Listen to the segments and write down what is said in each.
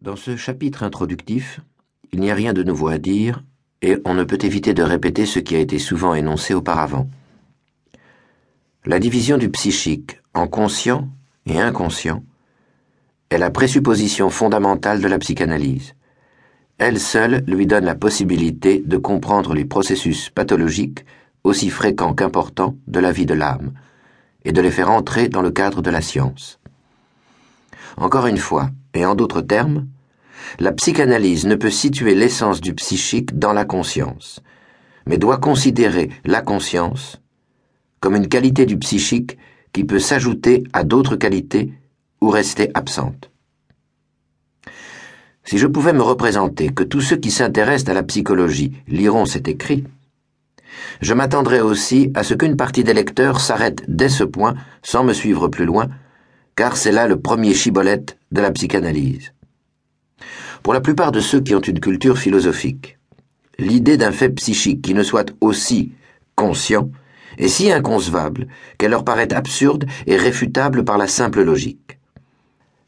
Dans ce chapitre introductif, il n'y a rien de nouveau à dire et on ne peut éviter de répéter ce qui a été souvent énoncé auparavant. La division du psychique en conscient et inconscient est la présupposition fondamentale de la psychanalyse. Elle seule lui donne la possibilité de comprendre les processus pathologiques aussi fréquents qu'importants de la vie de l'âme et de les faire entrer dans le cadre de la science. Encore une fois, et en d'autres termes, la psychanalyse ne peut situer l'essence du psychique dans la conscience, mais doit considérer la conscience comme une qualité du psychique qui peut s'ajouter à d'autres qualités ou rester absente. Si je pouvais me représenter que tous ceux qui s'intéressent à la psychologie liront cet écrit, je m'attendrais aussi à ce qu'une partie des lecteurs s'arrête dès ce point sans me suivre plus loin car c'est là le premier chibolette de la psychanalyse. Pour la plupart de ceux qui ont une culture philosophique, l'idée d'un fait psychique qui ne soit aussi conscient est si inconcevable qu'elle leur paraît absurde et réfutable par la simple logique.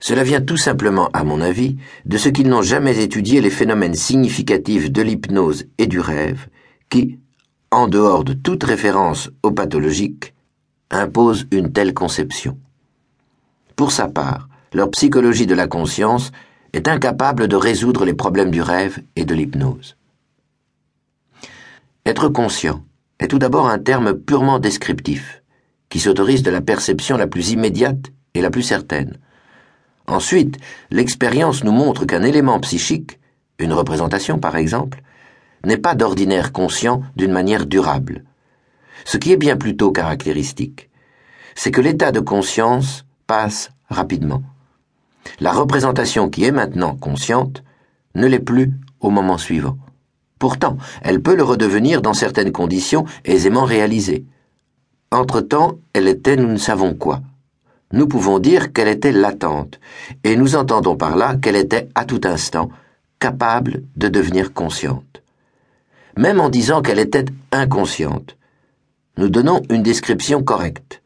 Cela vient tout simplement, à mon avis, de ce qu'ils n'ont jamais étudié les phénomènes significatifs de l'hypnose et du rêve qui, en dehors de toute référence au pathologique, imposent une telle conception. Pour sa part, leur psychologie de la conscience est incapable de résoudre les problèmes du rêve et de l'hypnose. Être conscient est tout d'abord un terme purement descriptif, qui s'autorise de la perception la plus immédiate et la plus certaine. Ensuite, l'expérience nous montre qu'un élément psychique, une représentation par exemple, n'est pas d'ordinaire conscient d'une manière durable. Ce qui est bien plutôt caractéristique, c'est que l'état de conscience rapidement. La représentation qui est maintenant consciente ne l'est plus au moment suivant. Pourtant, elle peut le redevenir dans certaines conditions aisément réalisées. Entre-temps, elle était nous ne savons quoi. Nous pouvons dire qu'elle était latente, et nous entendons par là qu'elle était à tout instant capable de devenir consciente. Même en disant qu'elle était inconsciente, nous donnons une description correcte.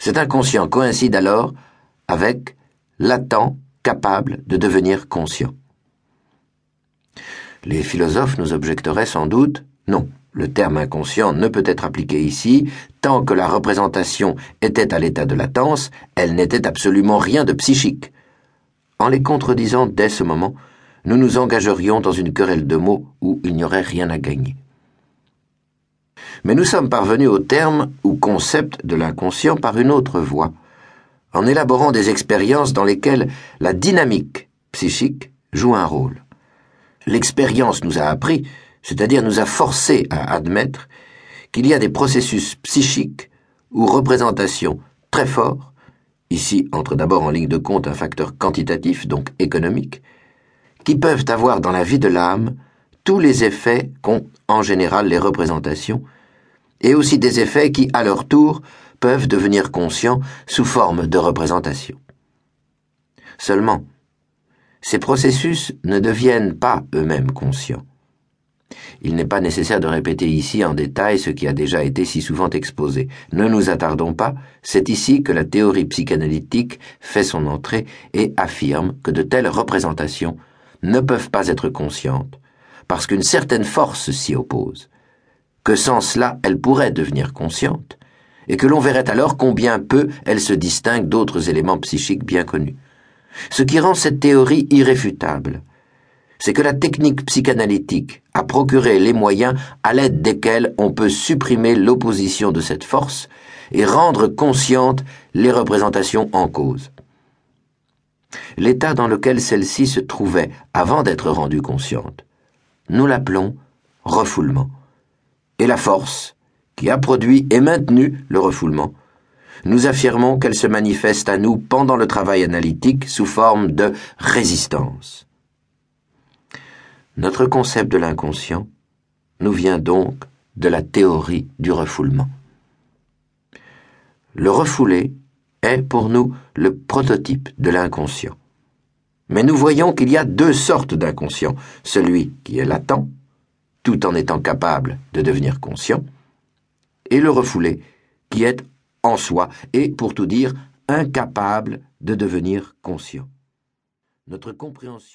Cet inconscient coïncide alors avec latent capable de devenir conscient. Les philosophes nous objecteraient sans doute non, le terme inconscient ne peut être appliqué ici, tant que la représentation était à l'état de latence, elle n'était absolument rien de psychique. En les contredisant dès ce moment, nous nous engagerions dans une querelle de mots où il n'y aurait rien à gagner. Mais nous sommes parvenus au terme ou concept de l'inconscient par une autre voie, en élaborant des expériences dans lesquelles la dynamique psychique joue un rôle. L'expérience nous a appris, c'est-à-dire nous a forcé à admettre qu'il y a des processus psychiques ou représentations très forts, ici entre d'abord en ligne de compte un facteur quantitatif, donc économique, qui peuvent avoir dans la vie de l'âme tous les effets qu'ont en général les représentations, et aussi des effets qui, à leur tour, peuvent devenir conscients sous forme de représentation. Seulement, ces processus ne deviennent pas eux-mêmes conscients. Il n'est pas nécessaire de répéter ici en détail ce qui a déjà été si souvent exposé. Ne nous attardons pas, c'est ici que la théorie psychanalytique fait son entrée et affirme que de telles représentations ne peuvent pas être conscientes, parce qu'une certaine force s'y oppose que sans cela elle pourrait devenir consciente, et que l'on verrait alors combien peu elle se distingue d'autres éléments psychiques bien connus. Ce qui rend cette théorie irréfutable, c'est que la technique psychanalytique a procuré les moyens à l'aide desquels on peut supprimer l'opposition de cette force et rendre conscientes les représentations en cause. L'état dans lequel celle-ci se trouvait avant d'être rendue consciente, nous l'appelons refoulement et la force qui a produit et maintenu le refoulement. Nous affirmons qu'elle se manifeste à nous pendant le travail analytique sous forme de résistance. Notre concept de l'inconscient nous vient donc de la théorie du refoulement. Le refoulé est pour nous le prototype de l'inconscient. Mais nous voyons qu'il y a deux sortes d'inconscient, celui qui est latent tout en étant capable de devenir conscient, et le refoulé, qui est en soi et, pour tout dire, incapable de devenir conscient. Notre compréhension